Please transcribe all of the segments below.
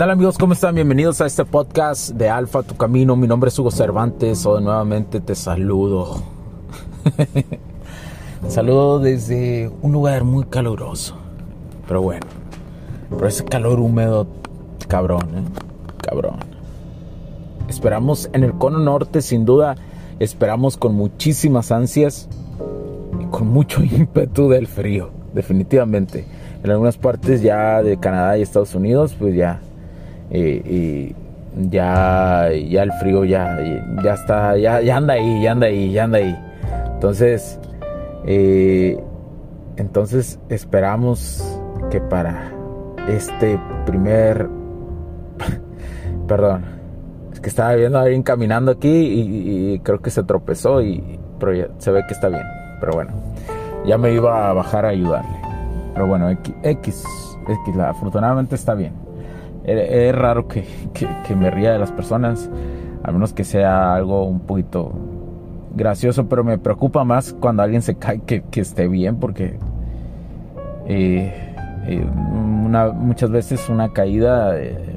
Tal amigos? ¿Cómo están? Bienvenidos a este podcast de Alfa, tu camino. Mi nombre es Hugo Cervantes. Hoy nuevamente te saludo. saludo desde un lugar muy caluroso. Pero bueno, pero ese calor húmedo, cabrón, ¿eh? Cabrón. Esperamos en el cono norte, sin duda, esperamos con muchísimas ansias y con mucho ímpetu del frío, definitivamente. En algunas partes ya de Canadá y Estados Unidos, pues ya y, ya, ya el frío ya, ya está, ya, anda ahí, ya anda ahí, ya anda ahí. Entonces, eh, entonces esperamos que para este primer, perdón, es que estaba viendo a alguien caminando aquí y, creo que se tropezó y pero ya se ve que está bien. Pero bueno, ya me iba a bajar a ayudarle. Pero bueno, X, X, X afortunadamente está bien es raro que, me ría de las personas, a menos que sea algo un poquito gracioso, pero me preocupa más cuando alguien se cae que, esté bien, porque eh, eh, muchas veces una caída eh,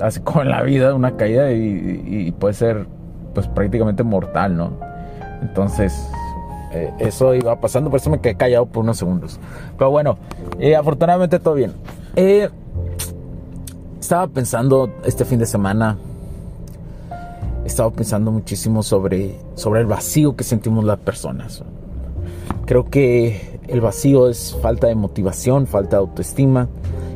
hace como en la vida una caída y, puede ser pues prácticamente mortal, ¿no? Entonces eso iba pasando, por eso me quedé callado por unos segundos. Pero bueno, afortunadamente todo bien. Estaba pensando este fin de semana, estaba pensando muchísimo sobre, sobre el vacío que sentimos las personas. Creo que el vacío es falta de motivación, falta de autoestima.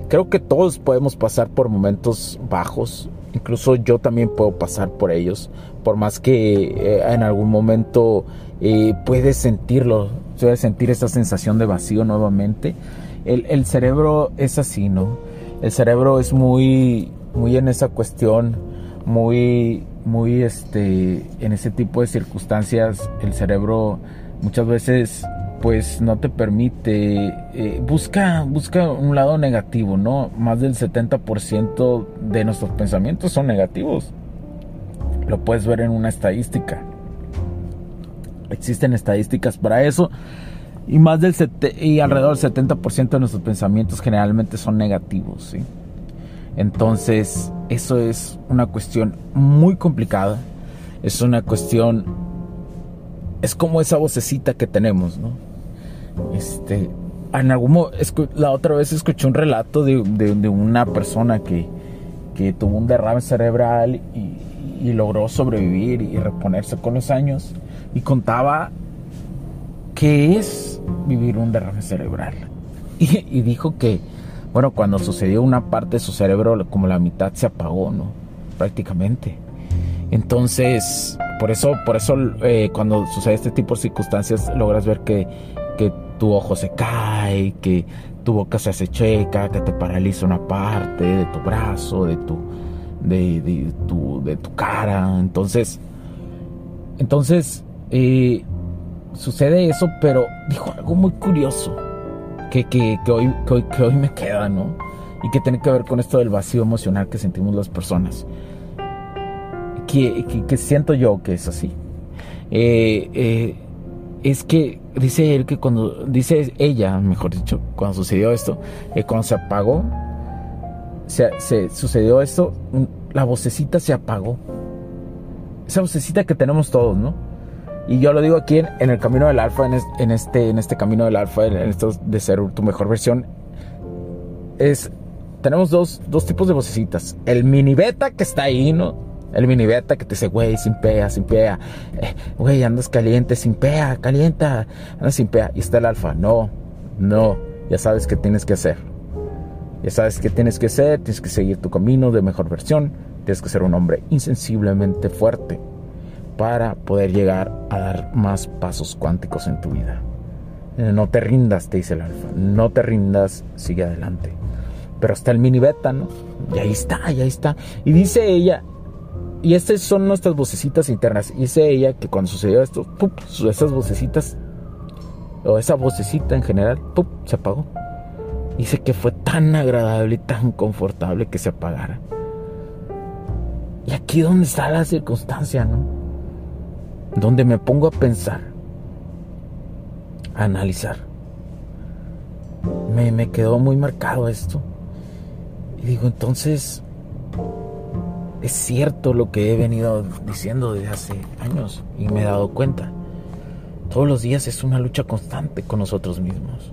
Creo que todos podemos pasar por momentos bajos, incluso yo también puedo pasar por ellos, por más que eh, en algún momento eh, puedes sentirlo, puedes sentir esa sensación de vacío nuevamente. El, el cerebro es así, ¿no? El cerebro es muy, muy en esa cuestión, muy, muy este, en ese tipo de circunstancias, el cerebro muchas veces pues no te permite, eh, busca, busca un lado negativo, ¿no? Más del 70% de nuestros pensamientos son negativos. Lo puedes ver en una estadística. Existen estadísticas para eso y más del y alrededor del 70% de nuestros pensamientos generalmente son negativos, ¿sí? Entonces, eso es una cuestión muy complicada. Es una cuestión es como esa vocecita que tenemos, ¿no? Este, en algún la otra vez escuché un relato de, una persona que, que, tuvo un derrame cerebral y, y, logró sobrevivir y reponerse con los años y contaba que es vivir un derrame cerebral. Y, dijo que, bueno, cuando sucedió una parte de su cerebro, como la mitad se apagó, ¿no? Prácticamente. Entonces, por eso, por eso eh, cuando sucede este tipo de circunstancias, logras ver que, que tu ojo se cae, que tu boca se hace checa, que te paraliza una parte de tu brazo, de tu, de, de tu, de tu cara. Entonces, entonces, eh, sucede eso, pero dijo algo muy curioso que, que, hoy, que, hoy, me queda, ¿no? Y que tiene que ver con esto del vacío emocional que sentimos las personas. Que, que siento yo que es así. Eh, eh, es que dice él que cuando, dice ella, mejor dicho, cuando sucedió esto, eh, cuando se apagó, se, se, sucedió esto, la vocecita se apagó. Esa vocecita que tenemos todos, ¿no? Y yo lo digo aquí en, el camino del alfa, en, este, en este camino del alfa, en, esto de ser tu mejor versión, es, tenemos dos, tipos de vocecitas. El mini beta que está ahí, ¿no? El mini beta que te dice, güey, sin pea, sin pea. Eh, güey, andas caliente, sin pea, calienta. Andas sin pea. Y está el alfa. No, no. Ya sabes qué tienes que hacer. Ya sabes qué tienes que hacer. Tienes que seguir tu camino de mejor versión. Tienes que ser un hombre insensiblemente fuerte para poder llegar a dar más pasos cuánticos en tu vida. Eh, no te rindas, te dice el alfa. No te rindas, sigue adelante. Pero está el mini beta, ¿no? Y ahí está, y ahí está. Y dice ella, y estas son nuestras vocecitas internas. Y dice ella que cuando sucedió esto, ¡pup! esas vocecitas, o esa vocecita en general, ¡pup! se apagó. Dice que fue tan agradable y tan confortable que se apagara. Y aquí donde está la circunstancia, ¿no? Donde me pongo a pensar, a analizar. Me, me quedó muy marcado esto. Y digo, entonces, es cierto lo que he venido diciendo desde hace años y me he dado cuenta. Todos los días es una lucha constante con nosotros mismos.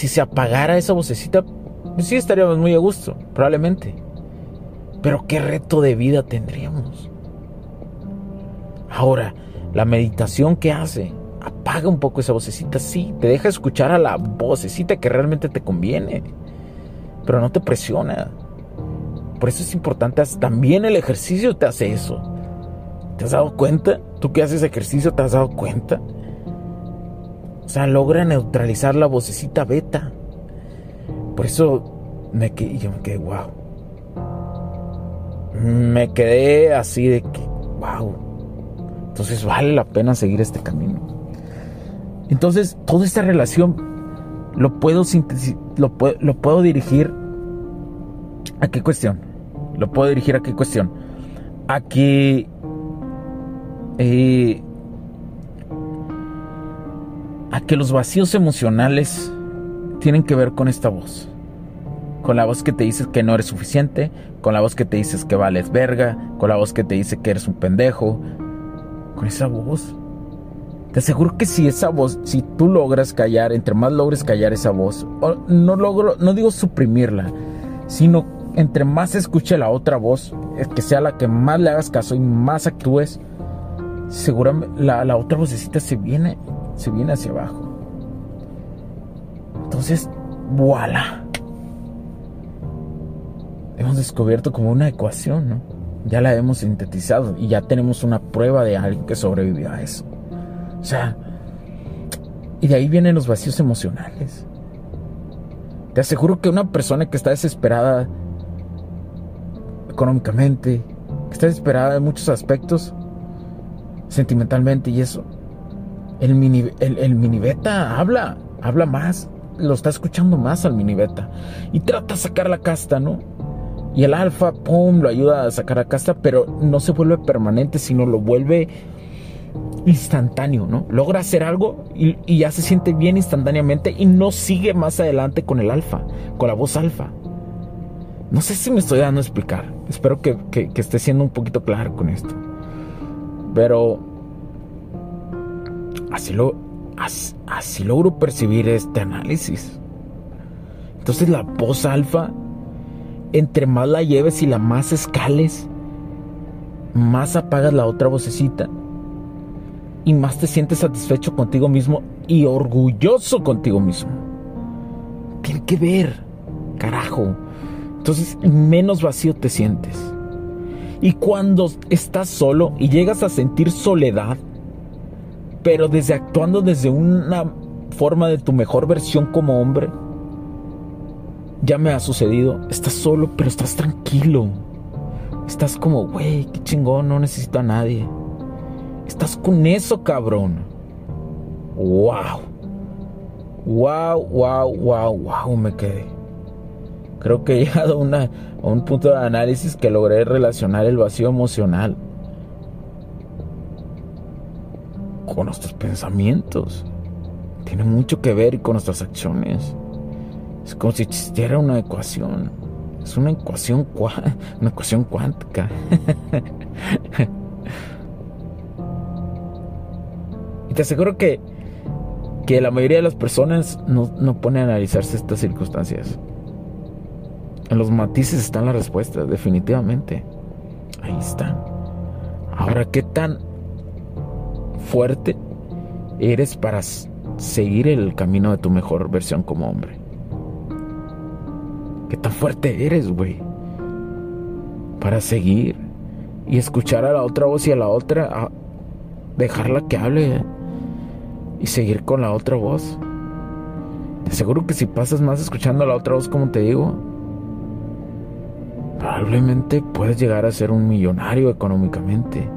Si se apagara esa vocecita, pues sí estaríamos muy a gusto, probablemente. Pero qué reto de vida tendríamos. Ahora, la meditación que hace, apaga un poco esa vocecita, sí, te deja escuchar a la vocecita que realmente te conviene, pero no te presiona. Por eso es importante, también el ejercicio te hace eso. ¿Te has dado cuenta? Tú que haces ejercicio, ¿te has dado cuenta? O sea, logra neutralizar la vocecita beta. Por eso me quedé, yo me quedé, wow me quedé así de que, wow. Entonces vale la pena seguir este camino. Entonces, toda esta relación lo puedo, lo, lo puedo dirigir a qué cuestión. Lo puedo dirigir a qué cuestión. A que eh, que los vacíos emocionales tienen que ver con esta voz con la voz que te dice que no eres suficiente, con la voz que te dices que vales verga, con la voz que te dice que eres un pendejo, con esa voz. Te aseguro que si esa voz, si tú logras callar, entre más logres callar esa voz, no logro, no digo suprimirla, sino entre más escuche la otra voz, que sea la que más le hagas caso y más actúes, seguramente la, la otra vocecita se viene, se viene hacia abajo. Entonces, voilà hemos descubierto como una ecuación, ¿no? Ya la hemos sintetizado y ya tenemos una prueba de alguien que sobrevivió a eso. O sea, y de ahí vienen los vacíos emocionales. Te aseguro que una persona que está desesperada económicamente, que está desesperada en muchos aspectos, sentimentalmente y eso, el mini, el, el mini beta habla, habla más, lo está escuchando más al mini beta y trata de sacar la casta, ¿no? Y el alfa, pum, lo ayuda a sacar a casta, pero no se vuelve permanente, sino lo vuelve instantáneo, ¿no? Logra hacer algo y, ya se siente bien instantáneamente y no sigue más adelante con el alfa, con la voz alfa. No sé si me estoy dando a explicar. Espero que, esté siendo un poquito claro con esto. Pero así, lo, así logro percibir este análisis. Entonces la voz alfa entre más la lleves y la más escales, más apagas la otra vocecita y más te sientes satisfecho contigo mismo y orgulloso contigo mismo. Tiene que ver, carajo. Entonces menos vacío te sientes. Y cuando estás solo y llegas a sentir soledad, pero desde actuando desde una forma de tu mejor versión como hombre, ya me ha sucedido, estás solo, pero estás tranquilo. Estás como, güey, qué chingón, no necesito a nadie. Estás con eso, cabrón. Wow. Wow, wow, wow, wow, me quedé. Creo que he llegado a, a un punto de análisis que logré relacionar el vacío emocional con nuestros pensamientos. Tiene mucho que ver con nuestras acciones. Es como si existiera una ecuación. Es una ecuación, una ecuación cuántica. y te aseguro que, que la mayoría de las personas no, no pone a analizarse estas circunstancias. En los matices están las respuestas, definitivamente. Ahí están. Ahora, ¿qué tan fuerte eres para seguir el camino de tu mejor versión como hombre? ¿Qué tan fuerte eres, güey? Para seguir y escuchar a la otra voz y a la otra, dejarla que hable y seguir con la otra voz. Te aseguro que si pasas más escuchando a la otra voz, como te digo, probablemente puedes llegar a ser un millonario económicamente.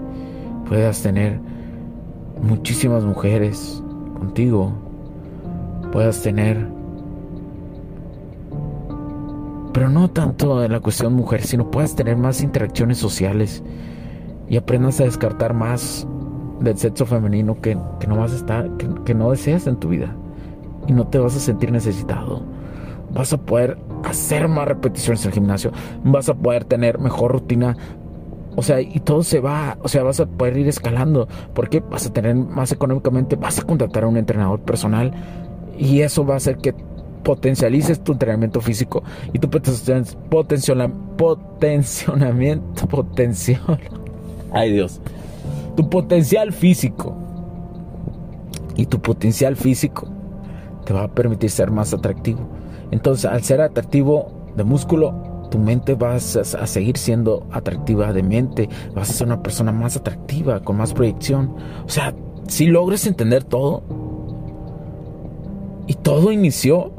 Puedas tener muchísimas mujeres contigo. Puedas tener pero no tanto en la cuestión mujer, sino puedas tener más interacciones sociales y aprendas a descartar más del sexo femenino que, no vas a estar, que, no deseas en tu vida. Y no te vas a sentir necesitado. Vas a poder hacer más repeticiones en el gimnasio. Vas a poder tener mejor rutina. O sea, y todo se va, o sea, vas a poder ir escalando. Porque vas a tener más económicamente, vas a contratar a un entrenador personal. Y eso va a hacer que potencialices tu entrenamiento físico y tu potenciamiento potencial. Ay Dios. Tu potencial físico y tu potencial físico te va a permitir ser más atractivo. Entonces, al ser atractivo de músculo, tu mente va a, seguir siendo atractiva de mente, vas a ser una persona más atractiva, con más proyección. O sea, si logres entender todo, y todo inició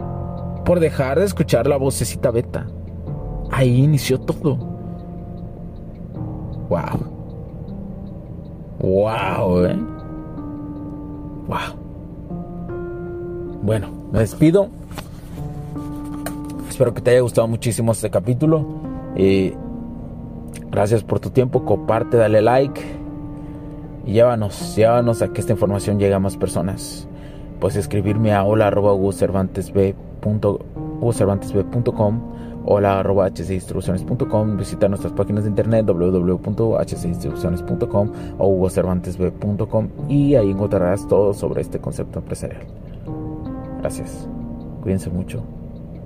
por dejar de escuchar la vocecita beta. Ahí inició todo. Wow. Wow, ¿eh? Wow. Bueno, me despido. Espero que te haya gustado muchísimo este capítulo. Eh, gracias por tu tiempo. Comparte, dale like. Y llévanos, llévanos a que esta información llegue a más personas. Puedes escribirme a hola arroba visita nuestras páginas de internet www.hcinstrucciones.com o hugocervantesb.com y ahí encontrarás todo sobre este concepto empresarial. Gracias. Cuídense mucho.